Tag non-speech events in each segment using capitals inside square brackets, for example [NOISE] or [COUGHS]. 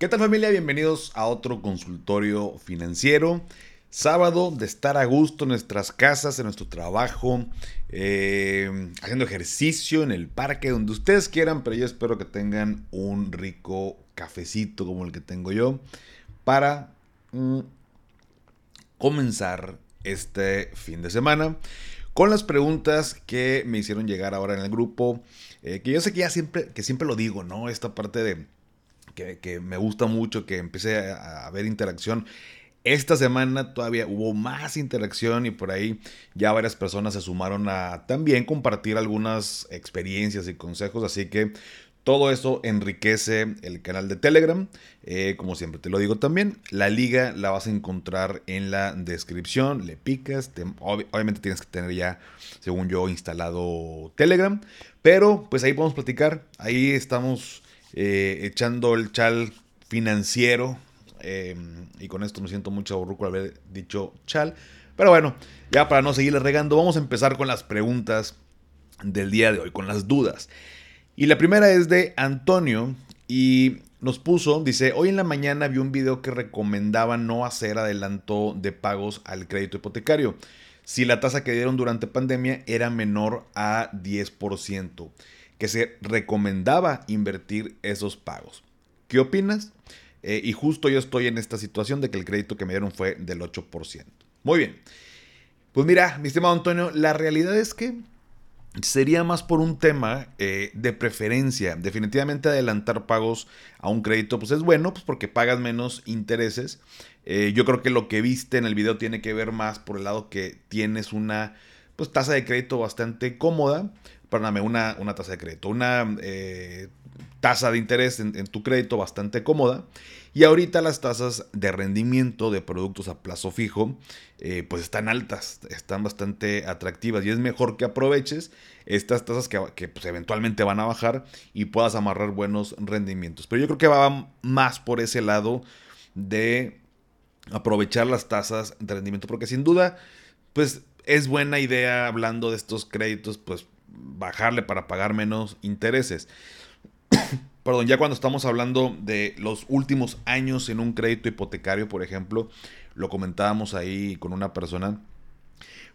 ¿Qué tal familia? Bienvenidos a otro consultorio financiero. Sábado de estar a gusto en nuestras casas, en nuestro trabajo, eh, haciendo ejercicio en el parque, donde ustedes quieran, pero yo espero que tengan un rico cafecito como el que tengo yo para mm, comenzar este fin de semana con las preguntas que me hicieron llegar ahora en el grupo, eh, que yo sé que ya siempre, que siempre lo digo, ¿no? Esta parte de que, me gusta mucho, que empecé a, haber interacción. Esta semana todavía hubo más interacción y por ahí ya varias personas se sumaron a también compartir algunas experiencias y consejos, así que todo eso enriquece el canal de Telegram. Eh, como siempre te lo digo también, la liga la vas a encontrar en la descripción. Le picas, obviamente tienes que tener ya, según yo, instalado Telegram. Pero pues ahí podemos platicar. Ahí estamos eh, echando el chal financiero. Eh, y con esto me siento mucho aburruco haber dicho chal. Pero bueno, ya para no seguirle regando, vamos a empezar con las preguntas del día de hoy, con las dudas. Y la primera es de Antonio y nos puso, dice, hoy en la mañana vi un video que recomendaba no hacer adelanto de pagos al crédito hipotecario si la tasa que dieron durante pandemia era menor a 10% que se recomendaba invertir esos pagos. ¿Qué opinas? Eh, y justo yo estoy en esta situación de que el crédito que me dieron fue del 8%. Muy bien. Pues mira, mi estimado Antonio, la realidad es que sería más por un tema eh, de preferencia. Definitivamente adelantar pagos a un crédito pues es bueno, pues porque pagas menos intereses. Eh, yo creo que lo que viste en el video tiene que ver más por el lado que tienes una pues, tasa de crédito bastante cómoda perdóname, una, una tasa de crédito, una eh, tasa de interés en, tu crédito bastante cómoda. Y ahorita las tasas de rendimiento de productos a plazo fijo, eh, pues están altas, están bastante atractivas y es mejor que aproveches estas tasas que, pues, eventualmente van a bajar y puedas amarrar buenos rendimientos. Pero yo creo que va más por ese lado de aprovechar las tasas de rendimiento, porque sin duda, pues es buena idea hablando de estos créditos, pues bajarle para pagar menos intereses. [COUGHS] Perdón, ya cuando estamos hablando de los últimos años en un crédito hipotecario, por ejemplo, lo comentábamos ahí con una persona,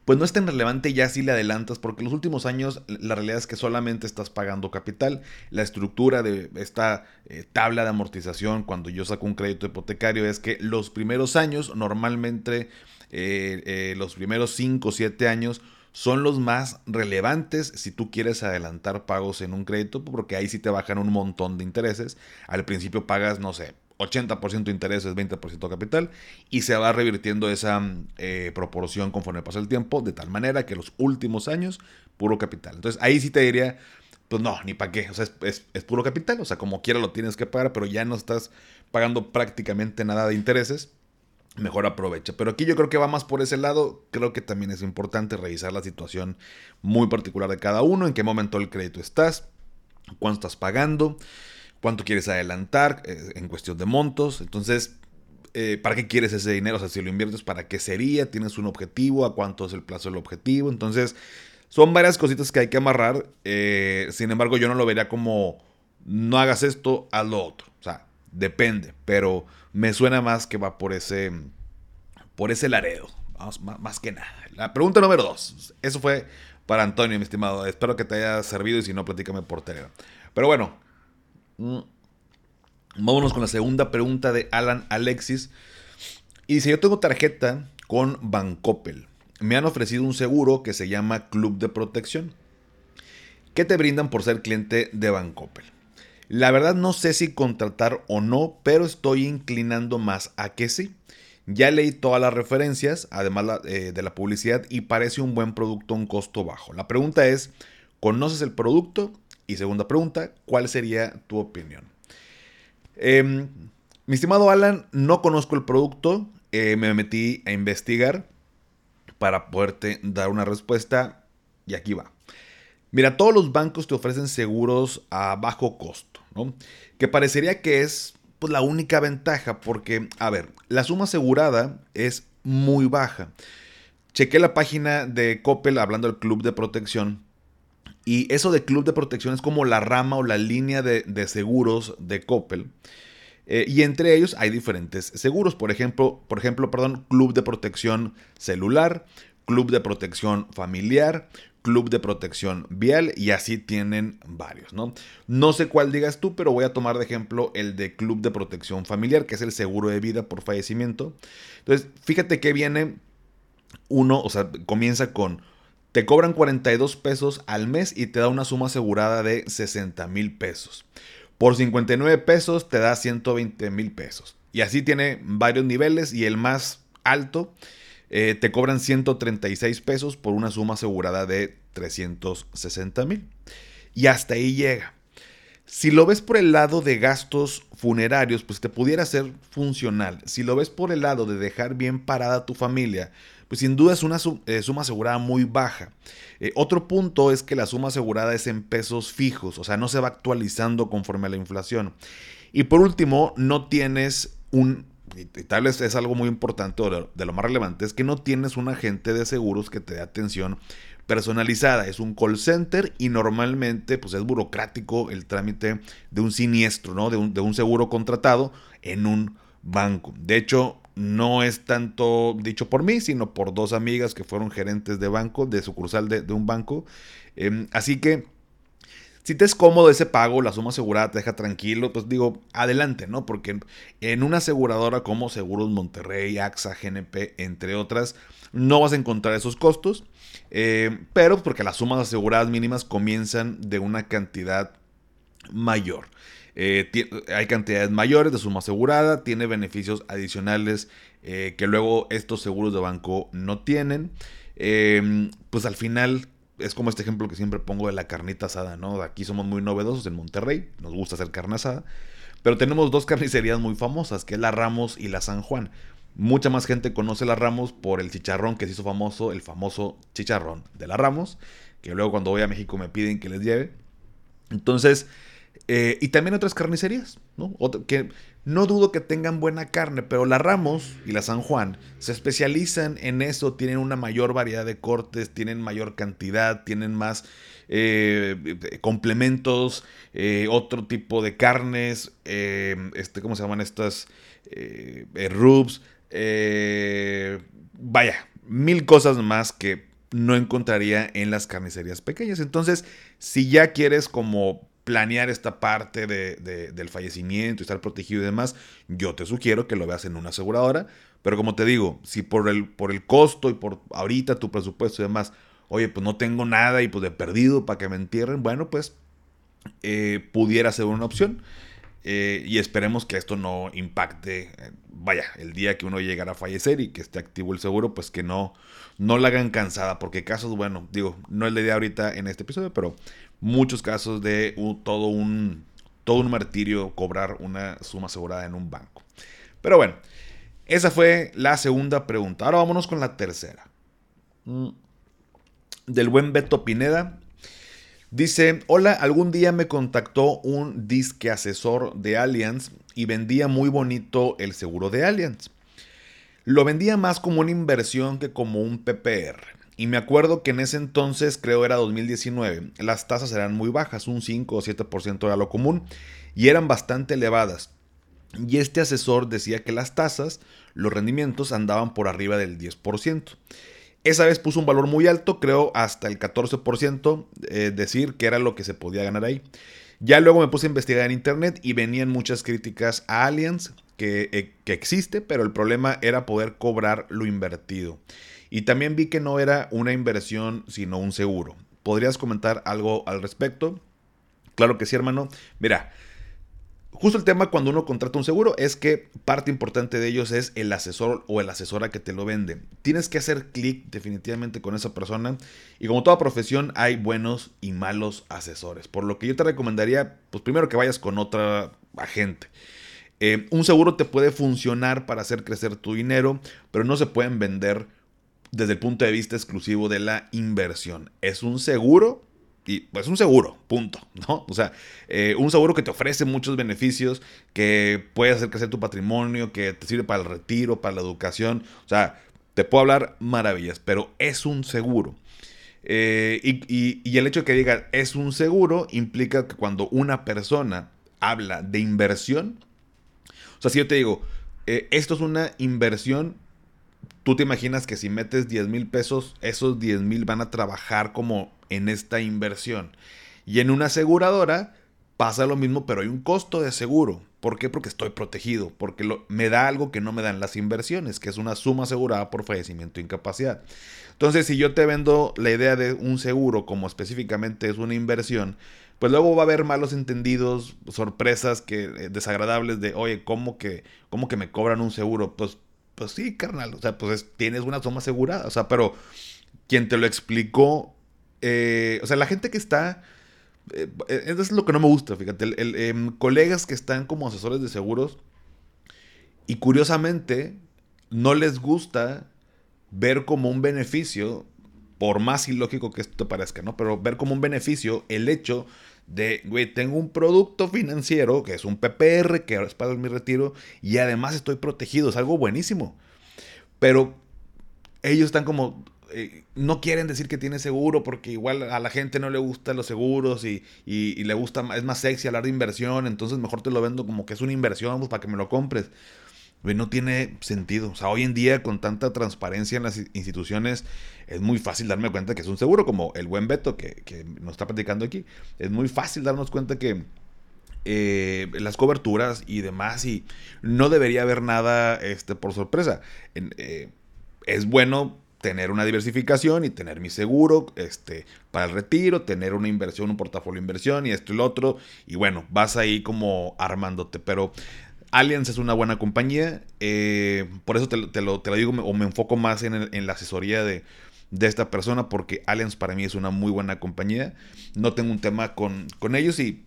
pues no es tan relevante ya si le adelantas, porque los últimos años la realidad es que solamente estás pagando capital. La estructura de esta eh, tabla de amortización cuando yo saco un crédito hipotecario es que los primeros años, normalmente eh, eh, los primeros 5 o 7 años, son los más relevantes si tú quieres adelantar pagos en un crédito, porque ahí sí te bajan un montón de intereses. Al principio pagas, no sé, 80% intereses, 20% capital, y se va revirtiendo esa eh, proporción conforme pasa el tiempo, de tal manera que los últimos años, puro capital. Entonces ahí sí te diría, pues no, ni para qué, o sea, es, es, puro capital, o sea, como quiera lo tienes que pagar, pero ya no estás pagando prácticamente nada de intereses mejor aprovecha. Pero aquí yo creo que va más por ese lado. Creo que también es importante revisar la situación muy particular de cada uno, en qué momento del crédito estás, cuánto estás pagando, cuánto quieres adelantar eh, en cuestión de montos. Entonces, eh, ¿para qué quieres ese dinero? O sea, si lo inviertes, ¿para qué sería? ¿Tienes un objetivo? ¿A cuánto es el plazo del objetivo? Entonces, son varias cositas que hay que amarrar. Eh, sin embargo, yo no lo vería como no hagas esto, haz lo otro. Depende, pero me suena más que va por ese, por ese laredo. Vamos, más, que nada. La pregunta número dos. Eso fue para Antonio, mi estimado. Espero que te haya servido y si no, platícame por Telegram. Pero bueno, mm, vámonos con la segunda pregunta de Alan Alexis. Y dice, yo tengo tarjeta con Bancoppel. Me han ofrecido un seguro que se llama Club de Protección. ¿Qué te brindan por ser cliente de Bancoppel? La verdad no sé si contratar o no, pero estoy inclinando más a que sí. Ya leí todas las referencias, además eh, de la publicidad, y parece un buen producto a un costo bajo. La pregunta es, ¿conoces el producto? Y segunda pregunta, ¿cuál sería tu opinión? Em, mi estimado Alan, no conozco el producto, eh, me metí a investigar para poderte dar una respuesta y aquí va. Mira, todos los bancos te ofrecen seguros a bajo costo, ¿no? Que parecería que es pues, la única ventaja, porque, a ver, la suma asegurada es muy baja. Chequé la página de Coppel hablando del club de protección. Y eso de club de protección es como la rama o la línea de, seguros de Coppel. Eh, y entre ellos hay diferentes seguros. Por ejemplo, por ejemplo, perdón, Club de Protección Celular, Club de Protección Familiar, Club de Protección Vial y así tienen varios, ¿no? No sé cuál digas tú, pero voy a tomar de ejemplo el de Club de Protección Familiar, que es el seguro de vida por fallecimiento. Entonces, fíjate que viene uno, o sea, comienza con, te cobran 42 pesos al mes y te da una suma asegurada de 60 mil pesos. Por 59 pesos te da 120 mil pesos. Y así tiene varios niveles y el más alto eh, te cobran 136 pesos por una suma asegurada de 360 mil. Y hasta ahí llega. Si lo ves por el lado de gastos funerarios, pues te pudiera ser funcional. Si lo ves por el lado de dejar bien parada a tu familia, pues sin duda es una eh, suma asegurada muy baja. Eh, otro punto es que la suma asegurada es en pesos fijos, o sea, no se va actualizando conforme a la inflación. Y por último, no tienes un y tal vez es algo muy importante o de lo más relevante, es que no tienes un agente de seguros que te dé atención personalizada. Es un call center y normalmente pues es burocrático el trámite de un siniestro, ¿no? De un, de un seguro contratado en un banco. De hecho, no es tanto dicho por mí, sino por dos amigas que fueron gerentes de banco, de sucursal de, de un banco. Em, así que si te es cómodo ese pago, la suma asegurada te deja tranquilo, pues digo, adelante, ¿no? Porque en una aseguradora como Seguros Monterrey, AXA, GNP, entre otras, no vas a encontrar esos costos, eh, pero porque las sumas aseguradas mínimas comienzan de una cantidad mayor. Eh, hay cantidades mayores de suma asegurada, tiene beneficios adicionales eh, que luego estos seguros de banco no tienen. pues al final es como este ejemplo que siempre pongo de la carnita asada, ¿no? Aquí somos muy novedosos en Monterrey, nos gusta hacer carne asada, pero tenemos dos [LAUGHS] carnicerías muy famosas, que es la Ramos y la San Juan. Mucha más gente conoce la Ramos por el chicharrón que se hizo famoso, el famoso chicharrón de la Ramos, que luego cuando voy a México me piden que les lleve. Entonces, eh, y también otras carnicerías, ¿no? que no dudo que tengan buena carne, pero la Ramos y la San Juan se especializan en eso, tienen una mayor variedad de cortes, tienen mayor cantidad, tienen más eh, complementos, eh, otro tipo de carnes, este, ¿cómo se llaman estas? rubs, vaya, mil cosas más que no encontraría en las carnicerías pequeñas. Entonces, si ya quieres como planear esta parte de, del fallecimiento y estar protegido y demás, yo te sugiero que lo veas en una aseguradora. Pero como te digo, si por el, por el costo y por ahorita tu presupuesto y demás, oye, pues no tengo nada y pues de perdido para que me entierren, bueno, pues eh, pudiera ser una opción. Eh, y esperemos que esto no impacte, eh, vaya, el día que uno llegara a fallecer y que esté activo el seguro, pues que no, no la hagan cansada, porque casos, bueno, digo, no es la idea ahorita en este episodio, pero muchos casos de todo, un, todo un martirio cobrar una suma asegurada en un banco. Pero bueno, esa fue la segunda pregunta. Ahora vámonos con la tercera. Mm. Del buen Beto Pineda. Dice, hola, algún día me contactó un disque asesor de Allianz y vendía muy bonito el seguro de Allianz. Lo vendía más como una inversión que como un PPR. Y me acuerdo que en ese entonces, creo era 2019, las tasas eran muy bajas, un 5 o 7% era lo común, y eran bastante elevadas. Y este asesor decía que las tasas, los rendimientos andaban por arriba del 10%. Esa vez puso un valor muy alto, creo hasta el 14%, eh, decir que era lo que se podía ganar ahí. Ya luego me puse a investigar en internet y venían muchas críticas a Allianz, que, eh, que existe, pero el problema era poder cobrar lo invertido. Y también vi que no era una inversión, sino un seguro. ¿Podrías comentar algo al respecto? Claro que sí, hermano. Mira, justo el tema cuando uno contrata un seguro es que parte importante de ellos es el asesor o el asesora que te lo vende. Tienes que hacer clic definitivamente con esa persona y como toda profesión hay buenos y malos asesores. Por lo que yo te recomendaría, pues primero que vayas con otra agente. Eh, un seguro te puede funcionar para hacer crecer tu dinero, pero no se pueden vender desde el punto de vista exclusivo de la inversión. Es un seguro y pues un seguro, punto, ¿no? O sea, eh, un seguro que te ofrece muchos beneficios, que puede hacer crecer tu patrimonio, que te sirve para el retiro, para la educación, o sea, te puedo hablar maravillas, pero es un seguro. Eh, y, y el hecho de que diga es un seguro implica que cuando una persona habla de inversión, sea, si yo te digo, eh, esto es una inversión, tú te imaginas que si metes 10 mil pesos, esos 10 mil van a trabajar como en esta inversión. Y en una aseguradora pasa lo mismo, pero hay un costo de seguro. ¿Por qué? Porque estoy protegido, porque me da algo que no me dan las inversiones, que es una suma asegurada por fallecimiento e incapacidad. Entonces, si yo te vendo la idea de un seguro como específicamente es una inversión, pues luego va a haber malos entendidos, sorpresas que eh, desagradables de, oye, ¿cómo que, cómo que me cobran un seguro? Pues, pues sí, carnal, o sea, pues tienes una suma asegurada, o sea, pero quien te lo explicó, eh, o sea, la gente que está eh, eso es lo que no me gusta, fíjate. Em, colegas que están como asesores de seguros y curiosamente no les gusta ver como un beneficio, por más ilógico que esto te parezca, ¿no? Pero ver como un beneficio el hecho de, güey, tengo un producto financiero que es un PPR que para mi retiro y además estoy protegido, es algo buenísimo. Pero ellos están como, eh, no quieren decir que tiene seguro porque igual a la gente no le gustan los seguros y, le gusta, es más sexy hablar de inversión, entonces mejor te lo vendo como que es una inversión pues, para que me lo compres. No tiene sentido. O sea, hoy en día con tanta transparencia en las instituciones es muy fácil darme cuenta que es un seguro, como el buen Beto que, nos está platicando aquí. Es muy fácil darnos cuenta que eh, las coberturas y demás y no debería haber nada este, por sorpresa. Eh, es bueno tener una diversificación y tener mi seguro este, para el retiro, tener una inversión, un portafolio de inversión y esto y lo otro. Y bueno, vas ahí como armándote. Pero Allianz es una buena compañía. Eh, por eso te, lo, te, lo, digo o me enfoco más en, la asesoría de, de, esta persona porque Allianz para mí es una muy buena compañía. No tengo un tema con, con ellos y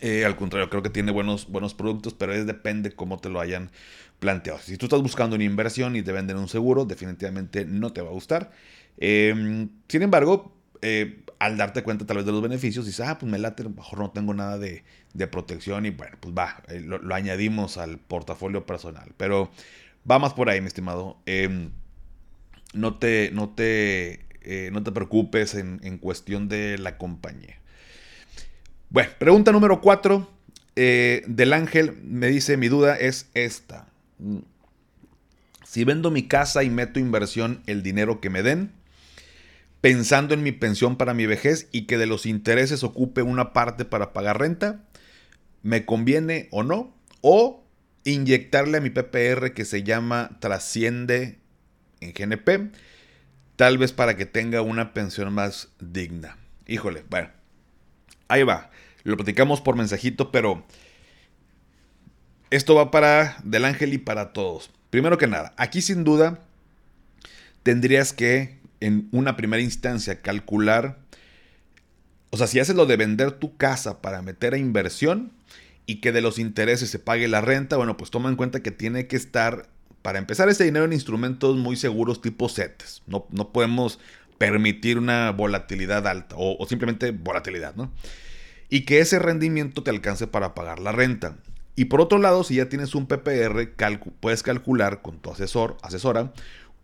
eh, al contrario, creo que tiene buenos, buenos productos, pero es depende cómo te lo hayan planteado. Si tú estás buscando una inversión y te venden un seguro, definitivamente no te va a gustar. Em, sin embargo, eh, al darte cuenta tal vez de los beneficios, dices, ah, pues me late, mejor no tengo nada de, protección y bueno, pues va, eh, lo, añadimos al portafolio personal. Pero va más por ahí, mi estimado. Em, no te, no te, no te preocupes en, en cuestión de la compañía. Bueno, pregunta número 4 eh, del ángel me dice, mi duda es esta. Si vendo mi casa y meto inversión el dinero que me den, pensando en mi pensión para mi vejez y que de los intereses ocupe una parte para pagar renta, ¿me conviene o no? O inyectarle a mi PPR que se llama Trasciende en GNP, tal vez para que tenga una pensión más digna. Híjole, bueno, ahí va. Lo platicamos por mensajito, pero esto va para Del Ángel y para todos. Primero que nada, aquí sin duda tendrías que en una primera instancia calcular, o sea, si haces lo de vender tu casa para meter a inversión y que de los intereses se pague la renta, bueno, pues toma en cuenta que tiene que estar, para empezar, ese dinero en instrumentos muy seguros tipo CETES. No, no podemos permitir una volatilidad alta o, simplemente volatilidad, ¿no? y que ese rendimiento te alcance para pagar la renta. Y por otro lado, si ya tienes un PPR, puedes calcular con tu asesor, asesora,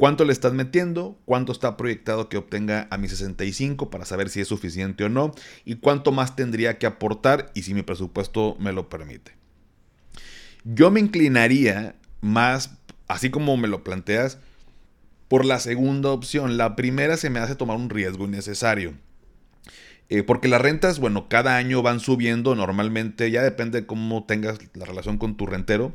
cuánto le estás metiendo, cuánto está proyectado que obtenga a mi 65 para saber si es suficiente o no, y cuánto más tendría que aportar y si mi presupuesto me lo permite. Yo me inclinaría más, así como me lo planteas, por la segunda opción. La primera se me hace tomar un riesgo innecesario. Eh, porque las rentas, bueno, cada año van subiendo normalmente, ya depende de cómo tengas la relación con tu rentero.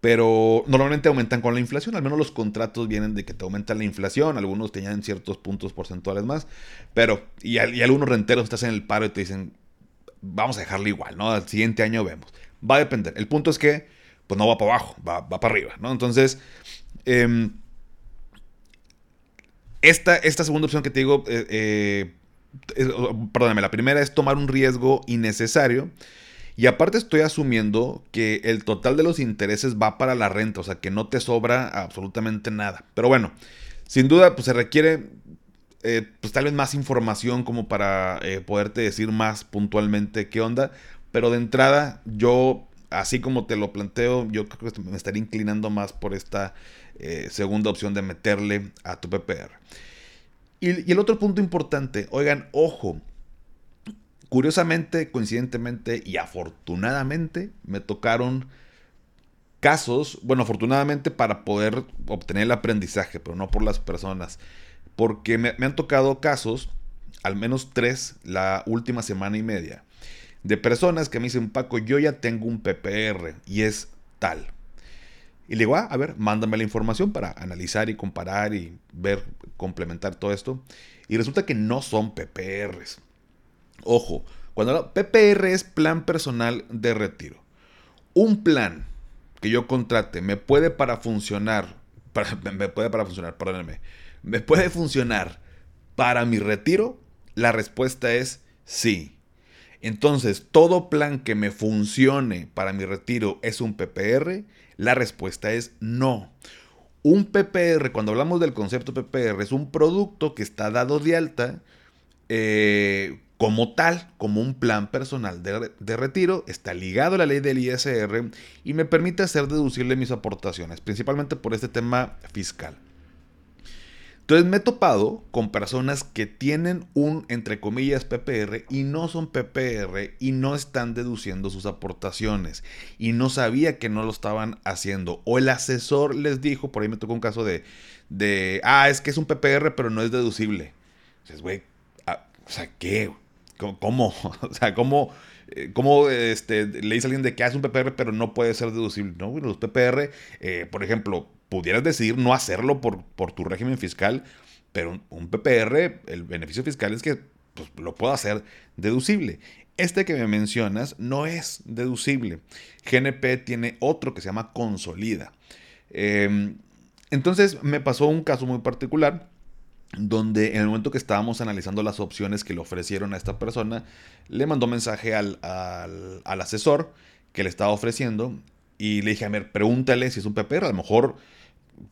Pero normalmente aumentan con la inflación, al menos los contratos vienen de que te aumenta la inflación, algunos tenían ciertos puntos porcentuales más, pero, y, algunos renteros estás en el paro y te dicen, vamos a dejarlo igual, ¿no? Al siguiente año vemos. Va a depender. El punto es que, pues no va para abajo, va, para arriba, ¿no? Entonces, em, esta, esta segunda opción que te digo, eh, eh perdóname, la primera es tomar un riesgo innecesario. Y aparte estoy asumiendo que el total de los intereses va para la renta, o sea que no te sobra absolutamente nada. Pero bueno, sin duda pues se requiere eh, pues tal vez más información como para eh, poderte decir más puntualmente qué onda. Pero de entrada yo, así como te lo planteo, yo creo que me estaría inclinando más por esta eh, segunda opción de meterle a tu PPR. Y, el otro punto importante, oigan, ojo, curiosamente, coincidentemente y afortunadamente me tocaron casos, bueno, afortunadamente para poder obtener el aprendizaje, pero no por las personas, porque me, han tocado casos, al menos tres, la última semana y media, de personas que me dicen, Paco, yo ya tengo un PPR y es tal. Y le digo, ah, a ver, mándame la información para analizar y comparar y ver, complementar todo esto. Y resulta que no son PPRs. Ojo, cuando PPR es plan personal de retiro. Un plan que yo contrate me puede para funcionar, [LAUGHS] me puede para funcionar, perdónenme, me puede funcionar para mi retiro, la respuesta es sí. Entonces, todo plan que me funcione para mi retiro es un PPR, la respuesta es no. Un PPR, cuando hablamos del concepto PPR, es un producto que está dado de alta eh, como tal, como un plan personal de, retiro, está ligado a la ley del ISR y me permite hacer deducible mis aportaciones, principalmente por este tema fiscal. Entonces me he topado con personas que tienen un, entre comillas, PPR y no son PPR y no están deduciendo sus aportaciones y no sabía que no lo estaban haciendo. O el asesor les dijo, por ahí me tocó un caso de, de ah, es que es un PPR pero no es deducible. Entonces, güey, ah, o sea, ¿qué? ¿Cómo? [LAUGHS] O sea, ¿cómo, eh, cómo este, le dice a alguien de que hace un PPR pero no puede ser deducible? No, los PPR, eh, por ejemplo, pudieras decidir no hacerlo por, por tu régimen fiscal, pero un, PPR, el beneficio fiscal es que pues, lo puedo hacer deducible. Este que me mencionas no es deducible. GNP tiene otro que se llama Consolida. Em, entonces me pasó un caso muy particular donde en el momento que estábamos analizando las opciones que le ofrecieron a esta persona, le mandó mensaje al, asesor que le estaba ofreciendo y le dije, a ver, pregúntale si es un PPR, a lo mejor,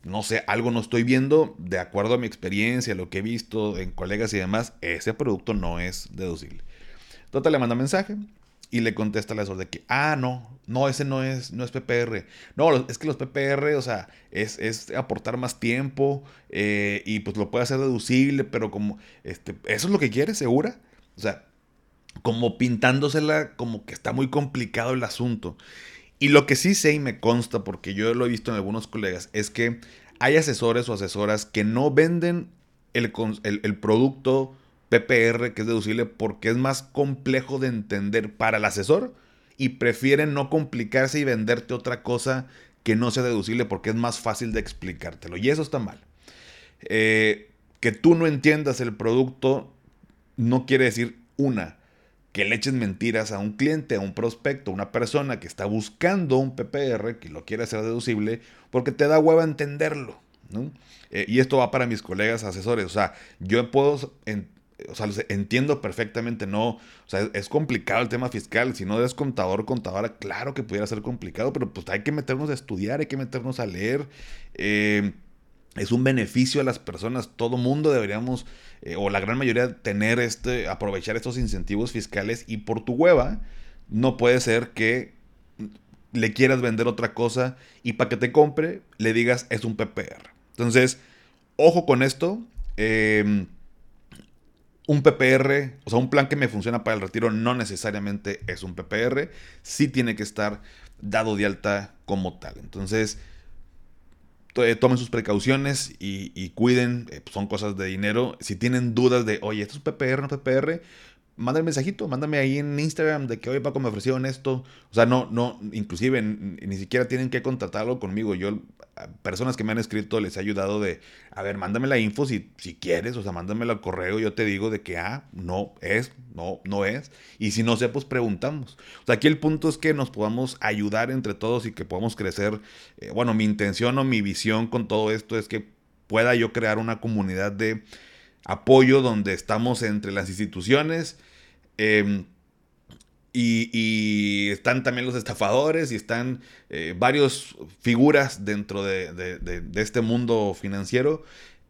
no sé, algo no estoy viendo, de acuerdo a mi experiencia, lo que he visto en colegas y demás, ese producto no es deducible. Entonces le manda mensaje, y le contesta el asesor de que, ah, no, no, ese no es, no es PPR. No, es que los PPR, o sea, es, es aportar más tiempo eh, y pues lo puede hacer deducible, pero como, este, ¿eso es lo que quiere, segura? O sea, como pintándosela como que está muy complicado el asunto. Y lo que sí sé y me consta, porque yo lo he visto en algunos colegas, es que hay asesores o asesoras que no venden el, el producto PPR, que es deducible, porque es más complejo de entender para el asesor y prefieren no complicarse y venderte otra cosa que no sea deducible porque es más fácil de explicártelo. Y eso está mal. Eh, que tú no entiendas el producto no quiere decir una, que le eches mentiras a un cliente, a un prospecto, a una persona que está buscando un PPR, que lo quiere hacer deducible, porque te da hueva entenderlo. Eh, y esto va para mis colegas asesores. O sea, yo puedo o sea, entiendo perfectamente, no, o sea, es complicado el tema fiscal, si no eres contador, contadora, claro que pudiera ser complicado, pero pues hay que meternos a estudiar, hay que meternos a leer, eh, es un beneficio a las personas, todo mundo deberíamos, eh, o la gran mayoría, tener este, aprovechar estos incentivos fiscales y por tu hueva, no puede ser que le quieras vender otra cosa y para que te compre le digas es un PPR. Entonces, ojo con esto. Eh, un PPR, o sea, un plan que me funciona para el retiro no necesariamente es un PPR, sí tiene que estar dado de alta como tal. Entonces, tomen sus precauciones y, cuiden, eh, son cosas de dinero. Si tienen dudas de, oye, ¿esto es PPR, no PPR? Manda el mensajito, mándame ahí en Instagram de que, oye, Paco, me ofrecieron esto. O sea, no, no, inclusive ni siquiera tienen que contratarlo conmigo. Yo, personas que me han escrito, les he ayudado de, a ver, mándame la info si, si quieres, o sea, mándamela al correo, yo te digo de que, ah, no es, no, no es. Y si no sé, pues preguntamos. O sea, aquí el punto es que nos podamos ayudar entre todos y que podamos crecer. Eh, bueno, mi intención o mi visión con todo esto es que pueda yo crear una comunidad de apoyo donde estamos entre las instituciones em, y, están también los estafadores y están eh, varias figuras dentro de, este mundo financiero.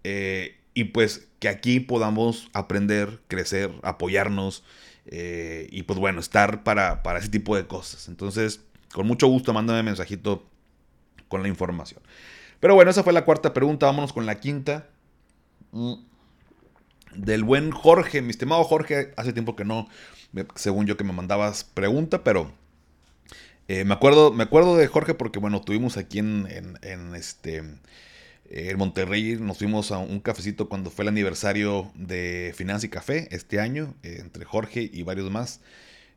Eh, y pues que aquí podamos aprender, crecer, apoyarnos eh, y pues bueno, estar para, para, ese tipo de cosas. Entonces, con mucho gusto, mándame mensajito con la información. Pero bueno, esa fue la cuarta pregunta. Vámonos con la quinta. Mm del buen Jorge, mi estimado Jorge, hace tiempo que no, según yo que me mandabas pregunta, pero Eh, me, acuerdo, me acuerdo de Jorge porque, bueno, tuvimos aquí en, en, este, en Monterrey, nos fuimos a un cafecito cuando fue el aniversario de Finanza y Café este año, eh, entre Jorge y varios más.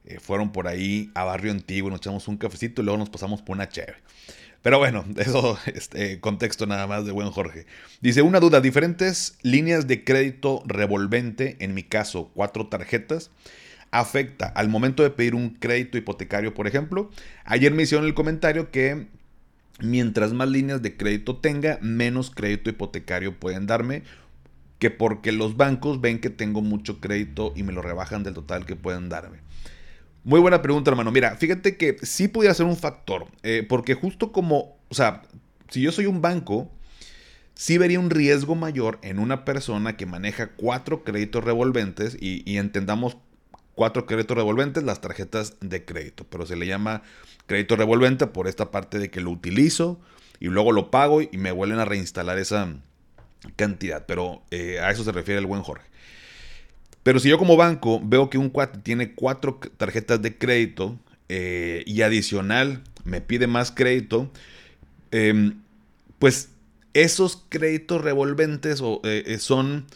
Eh, fueron por ahí a Barrio Antiguo, nos echamos un cafecito y luego nos pasamos por una chévere. Pero bueno, [LAUGHS] eso, este contexto nada más de buen Jorge. Dice, una duda, diferentes líneas de crédito revolvente, en mi caso, cuatro tarjetas, afecta al momento de pedir un crédito hipotecario, por ejemplo. Ayer me hicieron el comentario que mientras más líneas de crédito tenga, menos crédito hipotecario pueden darme, que porque los bancos ven que tengo mucho crédito y me lo rebajan del total que pueden darme. Muy buena pregunta, hermano. Mira, fíjate que sí pudiera ser un factor, eh, porque justo como, o sea, si yo soy un banco, sí vería un riesgo mayor en una persona que maneja cuatro créditos revolventes y, entendamos cuatro créditos revolventes, las tarjetas de crédito, pero se le llama crédito revolvente por esta parte de que lo utilizo y luego lo pago y me vuelven a reinstalar esa cantidad, pero eh, a eso se refiere el buen Jorge. Pero si yo como banco veo que un cuate tiene cuatro tarjetas de crédito eh, y adicional me pide más crédito, em, pues esos créditos revolventes eh, eh, son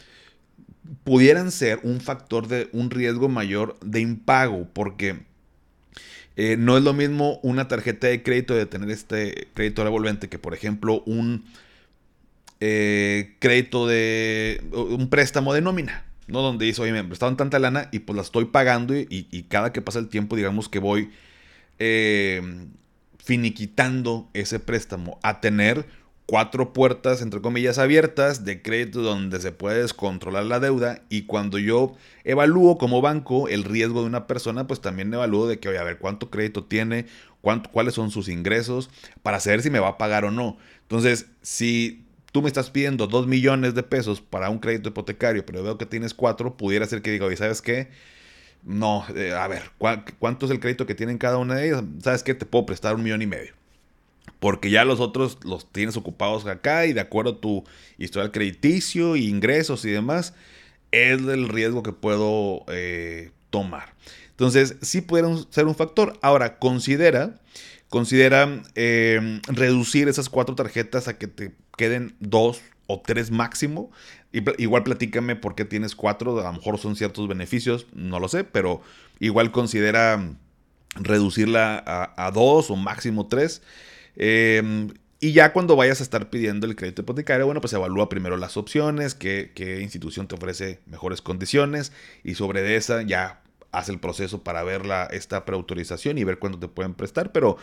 pudieran ser un factor de un riesgo mayor de impago porque no es lo mismo una tarjeta de crédito de tener este crédito revolvente que por ejemplo un crédito de un préstamo de nómina ¿no? Donde dice, oye, me prestaron tanta lana y pues la estoy pagando y, cada que pasa el tiempo, digamos que voy eh, finiquitando ese préstamo a tener cuatro puertas, entre comillas, abiertas de crédito donde se puede descontrolar la deuda y cuando yo evalúo como banco el riesgo de una persona, pues también evalúo de que, oye, a ver, cuánto crédito tiene, cuánto, cuáles son sus ingresos, para saber si me va a pagar o no. Entonces, si tú me estás pidiendo 2 millones de pesos para un crédito hipotecario, pero veo que tienes 4, pudiera ser que diga, oye, ¿sabes qué? No, eh, a ver, ¿cuánto es el crédito que tienen cada una de ellas? ¿Sabes qué? Te puedo prestar un millón y medio. Porque ya los otros los tienes ocupados acá y de acuerdo a tu historial crediticio, ingresos y demás, es el riesgo que puedo eh, tomar. Entonces, sí pueden ser un factor. Ahora, considera, considera eh, reducir esas cuatro tarjetas a que te queden dos o tres máximo. Igual platícame por qué tienes cuatro, a lo mejor son ciertos beneficios, no lo sé, pero igual considera reducirla a, dos o máximo tres. Em, y ya cuando vayas a estar pidiendo el crédito hipotecario, bueno, pues evalúa primero las opciones, qué, institución te ofrece mejores condiciones y sobre esa ya haz el proceso para ver esta preautorización y ver cuándo te pueden prestar, pero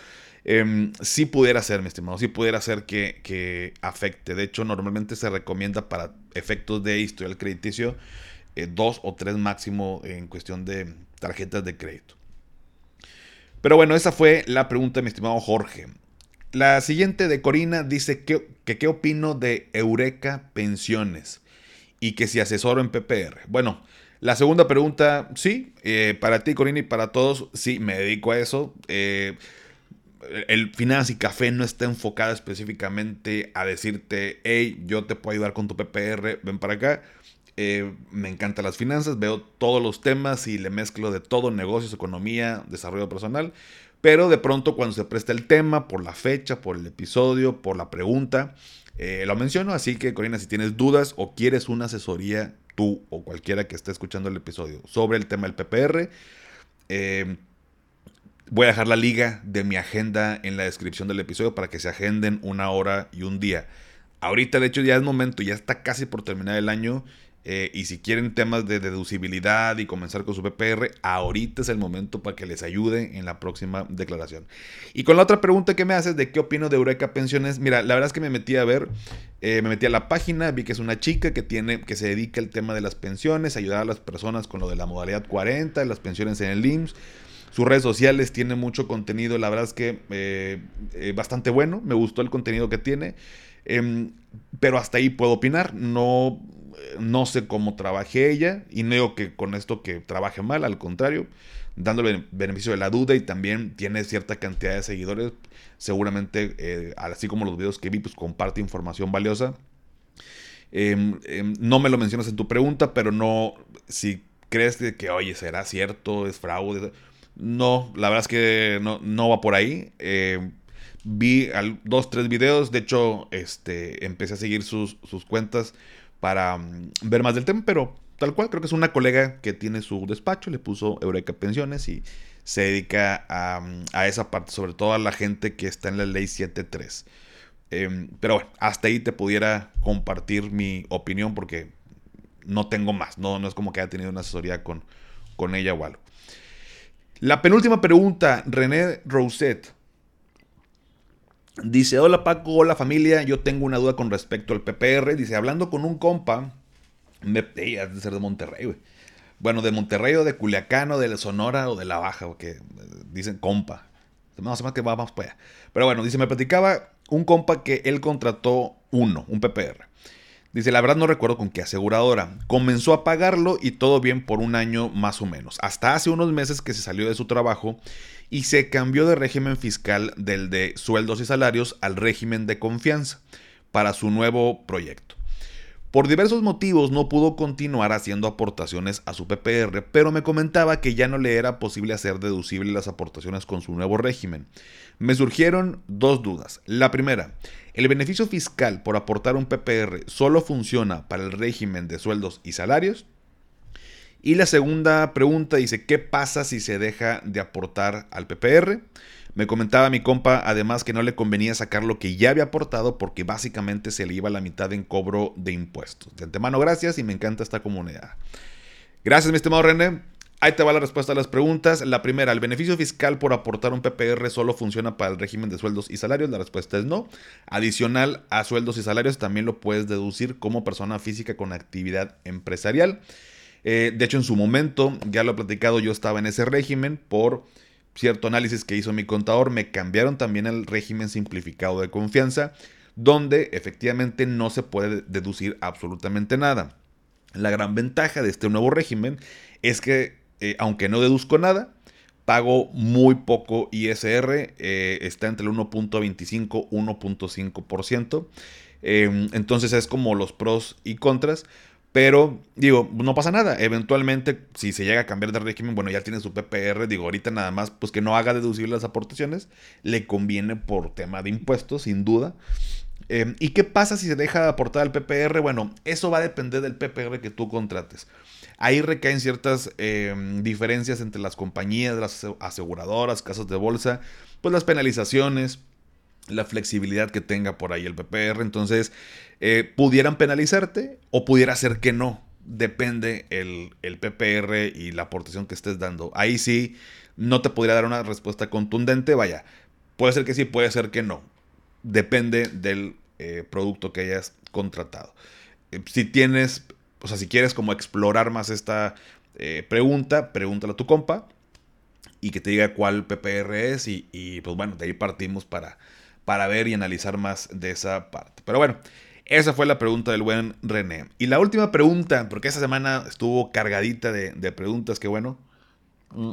eh, sí pudiera ser, mi estimado, sí pudiera ser que, afecte. De hecho, normalmente se recomienda para efectos de historial crediticio eh, dos o tres máximo en cuestión de tarjetas de crédito. Pero bueno, esa fue la pregunta de mi estimado Jorge. La siguiente de Corina dice que, que qué opino de Eureka Pensiones y que si asesoro en PPR. Bueno, la segunda pregunta, sí, eh, para ti, Corina, y para todos, sí, me dedico a eso. Eh, el Finanzas y Café no está enfocado específicamente a decirte, hey, yo te puedo ayudar con tu PPR, ven para acá. Eh, me encantan las finanzas, veo todos los temas y le mezclo de todo, negocios, economía, desarrollo personal. Pero de pronto cuando se presta el tema, por la fecha, por el episodio, por la pregunta, lo menciono. Así que, Corina, si tienes dudas o quieres una asesoría tú o cualquiera que esté escuchando el episodio sobre el tema del PPR. Eh, voy a dejar la liga de mi agenda en la descripción del episodio para que se agenden una hora y un día. Ahorita, de hecho, ya es momento, ya está casi por terminar el año. Eh, y si quieren temas de deducibilidad y comenzar con su PPR, ahorita es el momento para que les ayude en la próxima declaración. Y con la otra pregunta que me haces de qué opino de Eureka Pensiones, mira, la verdad es que me metí a ver, eh, me metí a la página, vi que es una chica que tiene, que se dedica al tema de las pensiones, ayudar a las personas con lo de la modalidad 40, las pensiones en el IMSS. Sus redes sociales tiene mucho contenido, la verdad es que eh, bastante bueno, me gustó el contenido que tiene. Em, pero hasta ahí puedo opinar. No, no sé cómo trabaje ella y no digo que con esto que trabaje mal, al contrario, dándole beneficio de la duda y también tiene cierta cantidad de seguidores. Seguramente, eh, así como los videos que vi, pues comparte información valiosa. Em, em, no me lo mencionas en tu pregunta, pero no, si crees que, oye, será cierto, es fraude, No, la verdad es que no, no va por ahí. Eh, vi dos, tres videos. De hecho, este, empecé a seguir sus, cuentas para mm, ver más del tema, pero tal cual, creo que es una colega que tiene su despacho, le puso Eureka Pensiones y se dedica a, mm, a esa parte, sobre todo a la gente que está en la ley 73. Em, pero bueno, hasta ahí te pudiera compartir mi opinión porque no tengo más. No, no es como que haya tenido una asesoría con, con ella o algo. La penúltima pregunta, René Roset. Dice, hola Paco, hola familia, yo tengo una duda con respecto al PPR. Dice, hablando con un compa, me... de ser de Monterrey. Bueno, de Monterrey o de Culiacán o de Sonora o de La Baja, porque eh, dicen compa. No, más que vamos pues. Pero bueno, dice, me platicaba un compa que él contrató uno, un PPR. Dice, la verdad no recuerdo con qué aseguradora. Comenzó a pagarlo y todo bien por un año más o menos. Hasta hace unos meses que se salió de su trabajo y se cambió de régimen fiscal del de sueldos y salarios al régimen de confianza para su nuevo proyecto. Por diversos motivos no pudo continuar haciendo aportaciones a su PPR, pero me comentaba que ya no le era posible hacer deducibles las aportaciones con su nuevo régimen. Me surgieron dos dudas. La primera, ¿el beneficio fiscal por aportar un PPR solo funciona para el régimen de sueldos y salarios? Y la segunda pregunta dice, ¿qué pasa si se deja de aportar al PPR? Me comentaba mi compa además que no le convenía sacar lo que ya había aportado porque básicamente se le iba la mitad en cobro de impuestos. De antemano, gracias y me encanta esta comunidad. Gracias, mi estimado René. Ahí te va la respuesta a las preguntas. La primera, ¿el beneficio fiscal por aportar un PPR solo funciona para el régimen de sueldos y salarios? La respuesta es no. Adicional a sueldos y salarios, también lo puedes deducir como persona física con actividad empresarial. Eh, de hecho, en su momento, ya lo he platicado, yo estaba en ese régimen por cierto análisis que hizo mi contador, me cambiaron también el régimen simplificado de confianza, donde efectivamente no se puede deducir absolutamente nada. La gran ventaja de este nuevo régimen es que, eh, aunque no deduzco nada, pago muy poco ISR, eh, está entre el 1.25 1.5%. Eh, entonces es como los pros y contras. Pero, digo, no pasa nada. Eventualmente, si se llega a cambiar de régimen, bueno, ya tiene su PPR. Digo, ahorita nada más, pues que no haga deducibles las aportaciones. Le conviene por tema de impuestos, sin duda. Em, ¿Y qué pasa si se deja de aportar al PPR? Bueno, eso va a depender del PPR que tú contrates. Ahí recaen ciertas em, diferencias entre las compañías, las aseguradoras, casas de bolsa, pues las penalizaciones, la flexibilidad que tenga por ahí el PPR. Entonces, eh, pudieran penalizarte o pudiera ser que no. Depende el, el, PPR y la aportación que estés dando. Ahí sí, no te podría dar una respuesta contundente. Vaya, puede ser que sí, puede ser que no. Depende del eh, producto que hayas contratado. Eh, si tienes, o sea, si quieres como explorar más esta pregunta, pregúntale a tu compa y que te diga cuál PPR es y, y pues bueno, de ahí partimos para para ver y analizar más de esa parte. Pero bueno, esa fue la pregunta del buen René. Y la última pregunta, porque esta semana estuvo cargadita de, preguntas, que bueno. Mm.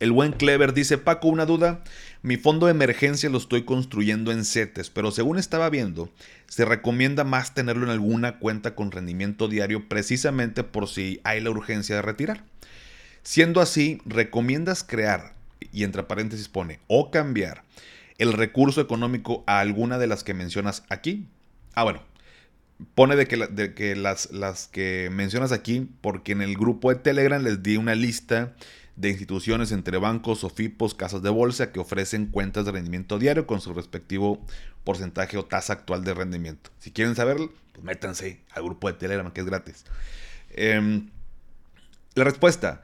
El buen Clever dice, Paco, una duda. Mi fondo de emergencia lo estoy construyendo en CETES, pero según estaba viendo, se recomienda más tenerlo en alguna cuenta con rendimiento diario precisamente por si hay la urgencia de retirar. Siendo así, ¿recomiendas crear, y entre paréntesis pone, o cambiar el recurso económico a alguna de las que mencionas aquí. Ah, bueno. Pone de que, de que las, las que mencionas aquí, porque en el grupo de Telegram les di una lista de instituciones entre bancos, OFIPOS, casas de bolsa que ofrecen cuentas de rendimiento diario con su respectivo porcentaje o tasa actual de rendimiento. Si quieren saberlo, pues métanse al grupo de Telegram que es gratis. Em, la respuesta.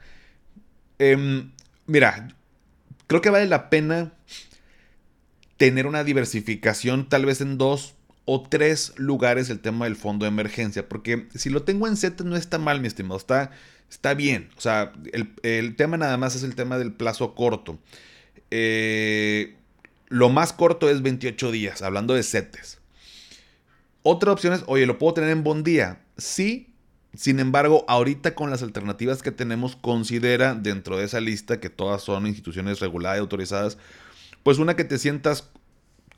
Em, mira, creo que vale la pena tener una diversificación tal vez en dos o tres lugares el tema del fondo de emergencia. Porque si lo tengo en Z no está mal, mi estimado. Está, está bien. O sea, el, tema nada más es el tema del plazo corto. Eh, lo más corto es 28 días, hablando de CETES. Otra opción es, oye, ¿lo puedo tener en buen día? Sí. Sin embargo, ahorita con las alternativas que tenemos, considera dentro de esa lista que todas son instituciones reguladas y autorizadas pues una que te sientas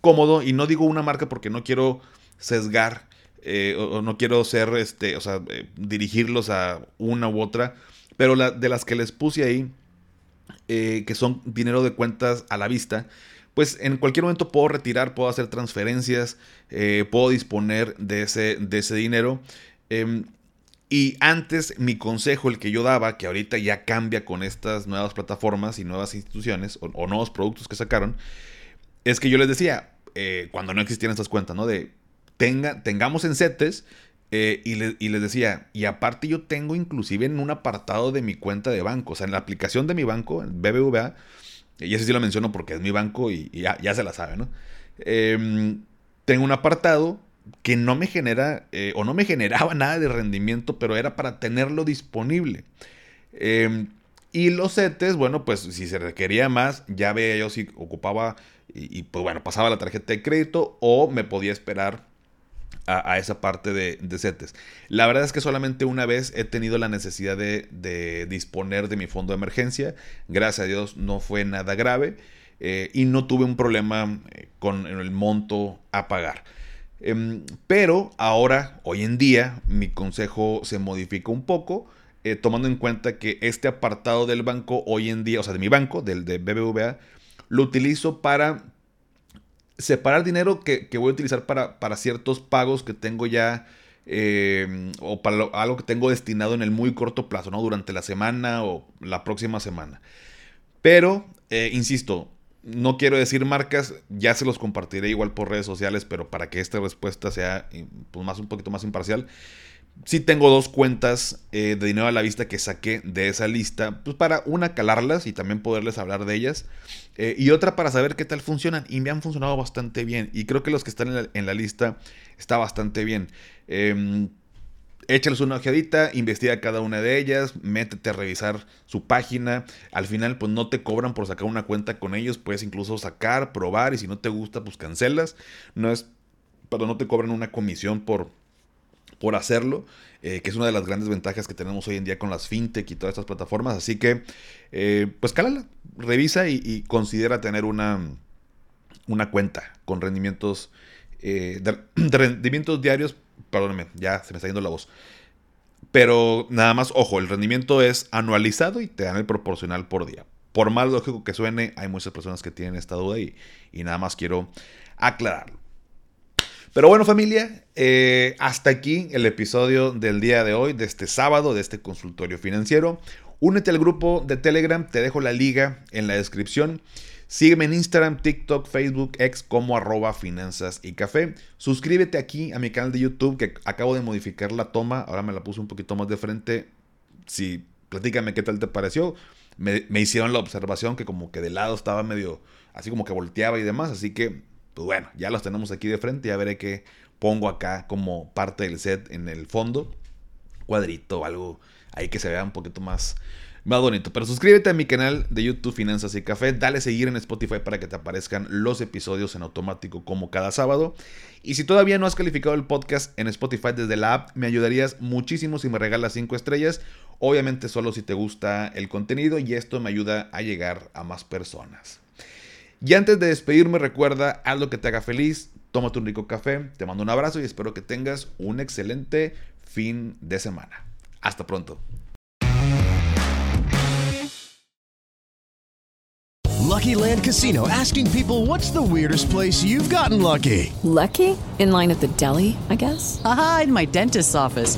cómodo y no digo una marca porque no quiero sesgar eh, o, no quiero ser, este, o sea, eh, dirigirlos a una u otra, pero la, de las que les puse ahí, eh, que son dinero de cuentas a la vista, pues en cualquier momento puedo retirar, puedo hacer transferencias, puedo disponer de ese, de ese dinero. Em, y antes mi consejo, el que yo daba, que ahorita ya cambia con estas nuevas plataformas y nuevas instituciones o, nuevos productos que sacaron, es que yo les decía, cuando no existían estas cuentas, ¿no? De tenga, tengamos en CETES eh, y, les decía, y aparte yo tengo inclusive en un apartado de mi cuenta de banco, o sea, en la aplicación de mi banco, BBVA, y ese sí lo menciono porque es mi banco y, ya, se la sabe, ¿no? Em, tengo un apartado que no me genera eh, o no me generaba [LAUGHS] nada de rendimiento, pero era para tenerlo disponible. Em, y los CETES, bueno, pues si se requería más, ya veía yo si ocupaba y, pues bueno, pasaba la tarjeta de crédito o me podía esperar a, esa parte de, de, CETES. La verdad es que solamente una vez he tenido la necesidad de, de disponer de mi fondo de emergencia. Gracias a Dios no fue nada grave eh, y no tuve un problema eh, con el monto a pagar. Em, pero ahora, hoy en día, mi consejo se modifica un poco, eh, tomando en cuenta que este apartado del banco hoy en día, o sea, de mi banco, del de BBVA, lo utilizo para separar dinero que, voy a utilizar para, para, ciertos pagos que tengo ya em, o para algo que tengo destinado en el muy corto plazo, ¿no? Durante la semana o la próxima semana. Pero, eh, insisto, no quiero decir marcas, ya se los compartiré igual por redes sociales, pero para que esta respuesta sea eh, pues, más, un poquito más imparcial. Sí tengo dos cuentas eh, de dinero a la vista que saqué de esa lista, pues para una calarlas y también poderles hablar de ellas, eh, y otra para saber qué tal funcionan, y me han funcionado bastante bien, y creo que los que están en la, lista está bastante bien. Eh, échales una ojeadita, investiga cada una de ellas, métete a revisar su página. Al final, pues no te cobran por sacar una cuenta con ellos, puedes incluso sacar, probar y si no te gusta, pues cancelas. No es, pero no te cobran una comisión por, por hacerlo, eh, que es una de las grandes ventajas que tenemos hoy en día con las fintech y todas estas plataformas. Así que, eh, pues cálala, revisa y, considera tener una, una cuenta con rendimientos, eh, [CLEARS THROAT] rendimientos diarios Perdóneme, ya se me está yendo la voz. Pero nada más, ojo, el rendimiento es anualizado y te dan el proporcional por día. Por más lógico que suene, hay muchas personas que tienen esta duda y, y nada más quiero aclararlo. Pero bueno familia, eh, hasta aquí el episodio del día de hoy, de este sábado, de este consultorio financiero. Únete al grupo de Telegram, te dejo la liga en la descripción. Sígueme en Instagram, TikTok, Facebook, X como arroba finanzas y café. Suscríbete aquí a mi canal de YouTube que acabo de modificar la toma. Ahora me la puse un poquito más de frente. Sí, platícame qué tal te pareció. Me, hicieron la observación que como que de lado estaba medio así como que volteaba y demás. Así que, pues bueno, ya los tenemos aquí de frente. Ya veré qué pongo acá como parte del set en el fondo. Cuadrito algo ahí que se vea un poquito más más bonito. Pero suscríbete a mi canal de YouTube Finanzas y Café. Dale seguir en Spotify para que te aparezcan los episodios en automático como cada sábado. Y si todavía no has calificado el podcast en Spotify desde la app, me ayudarías muchísimo si me regalas 5 estrellas. Obviamente solo si te gusta el contenido y esto me ayuda a llegar a más personas. Y antes de despedirme, recuerda, haz lo que te haga feliz, tómate un rico café, te mando un abrazo y espero que tengas un excelente fin de semana. Hasta pronto. Lucky Land Casino asking people what's the weirdest place you've gotten lucky? Lucky? In line at the deli, I guess? Aha, in my dentist's office.